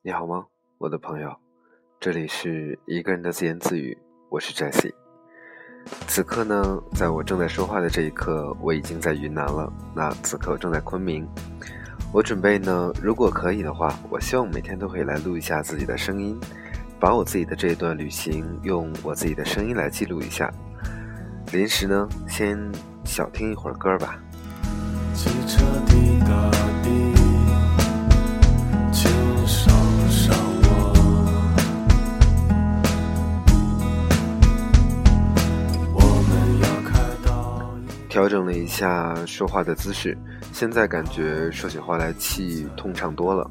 你好吗，我的朋友？这里是一个人的自言自语，我是 Jesse。此刻呢，在我正在说话的这一刻，我已经在云南了。那此刻正在昆明。我准备呢，如果可以的话，我希望每天都可以来录一下自己的声音，把我自己的这一段旅行用我自己的声音来记录一下。临时呢，先小听一会儿歌吧。汽车调整了一下说话的姿势，现在感觉说起话来气通畅多了。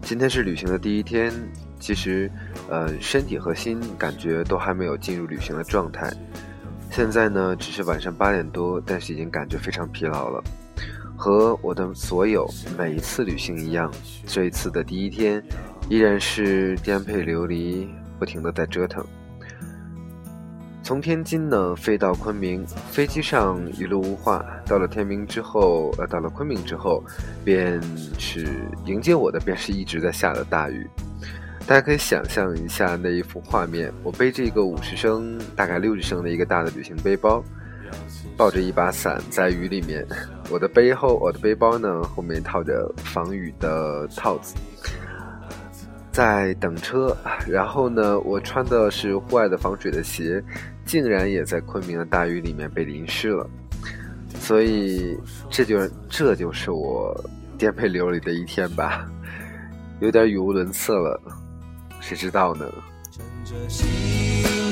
今天是旅行的第一天，其实，呃，身体和心感觉都还没有进入旅行的状态。现在呢，只是晚上八点多，但是已经感觉非常疲劳了。和我的所有每一次旅行一样，这一次的第一天，依然是颠沛流离，不停的在折腾。从天津呢飞到昆明，飞机上一路无话。到了天明之后，呃，到了昆明之后，便是迎接我的便是一直在下的大雨。大家可以想象一下那一幅画面：我背着一个五十升、大概六十升的一个大的旅行背包，抱着一把伞在雨里面。我的背后，我的背包呢后面套着防雨的套子。在等车，然后呢，我穿的是户外的防水的鞋，竟然也在昆明的大雨里面被淋湿了，所以这就这就是我颠沛流离的一天吧，有点语无伦次了，谁知道呢？着星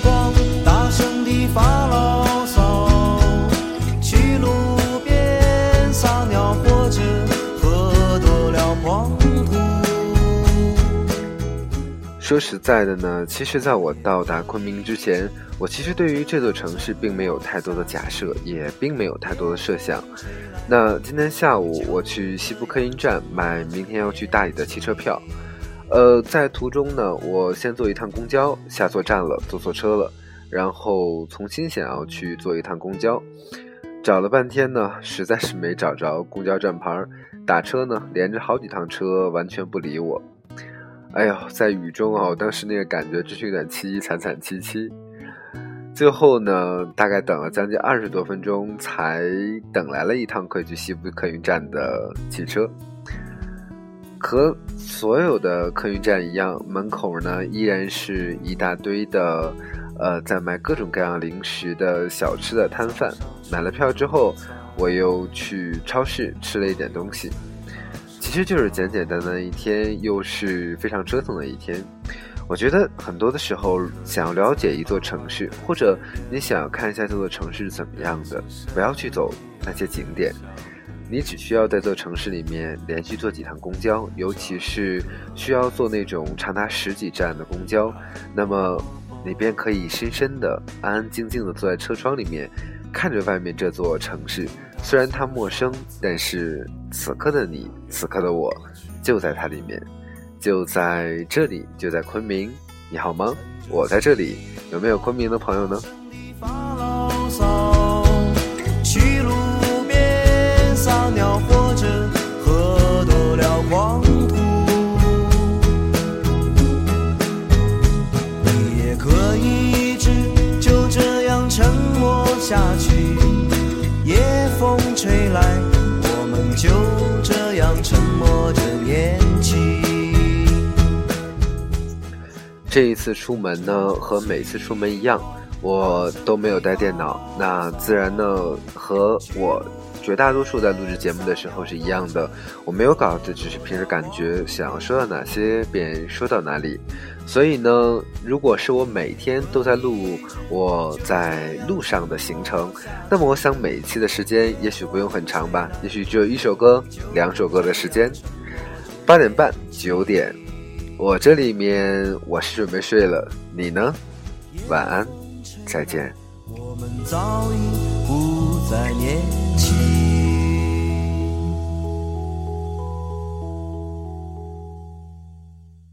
光，大声地发牢说实在的呢，其实在我到达昆明之前，我其实对于这座城市并没有太多的假设，也并没有太多的设想。那今天下午我去西部客运站买明天要去大理的汽车票，呃，在途中呢，我先坐一趟公交，下错站了，坐错车了，然后重新想要去坐一趟公交，找了半天呢，实在是没找着公交站牌，打车呢，连着好几趟车完全不理我。哎呦，在雨中啊，我当时那个感觉真是有点凄凄惨惨戚戚。最后呢，大概等了将近二十多分钟，才等来了一趟可以去西部客运站的汽车。和所有的客运站一样，门口呢依然是一大堆的，呃，在卖各种各样零食的小吃的摊贩。买了票之后，我又去超市吃了一点东西。其实就是简简单单一天，又是非常折腾的一天。我觉得很多的时候，想要了解一座城市，或者你想要看一下这座城市是怎么样的，不要去走那些景点，你只需要在这座城市里面连续坐几趟公交，尤其是需要坐那种长达十几站的公交，那么你便可以深深的、安安静静的坐在车窗里面，看着外面这座城市。虽然它陌生，但是此刻的你，此刻的我，就在它里面，就在这里，就在昆明。你好吗？我在这里。有没有昆明的朋友呢？你也可以一直就这样沉默下去。夜风吹来，就这样沉默着年轻。这一次出门呢，和每次出门一样，我都没有带电脑。那自然呢，和我。绝大多数在录制节目的时候是一样的，我没有稿子，只是凭着感觉，想要说到哪些便说到哪里。所以呢，如果是我每天都在录我在路上的行程，那么我想每一期的时间也许不用很长吧，也许只有一首歌、两首歌的时间。八点半、九点，我这里面我是准备睡了，你呢？晚安，再见。我们早已不再年轻。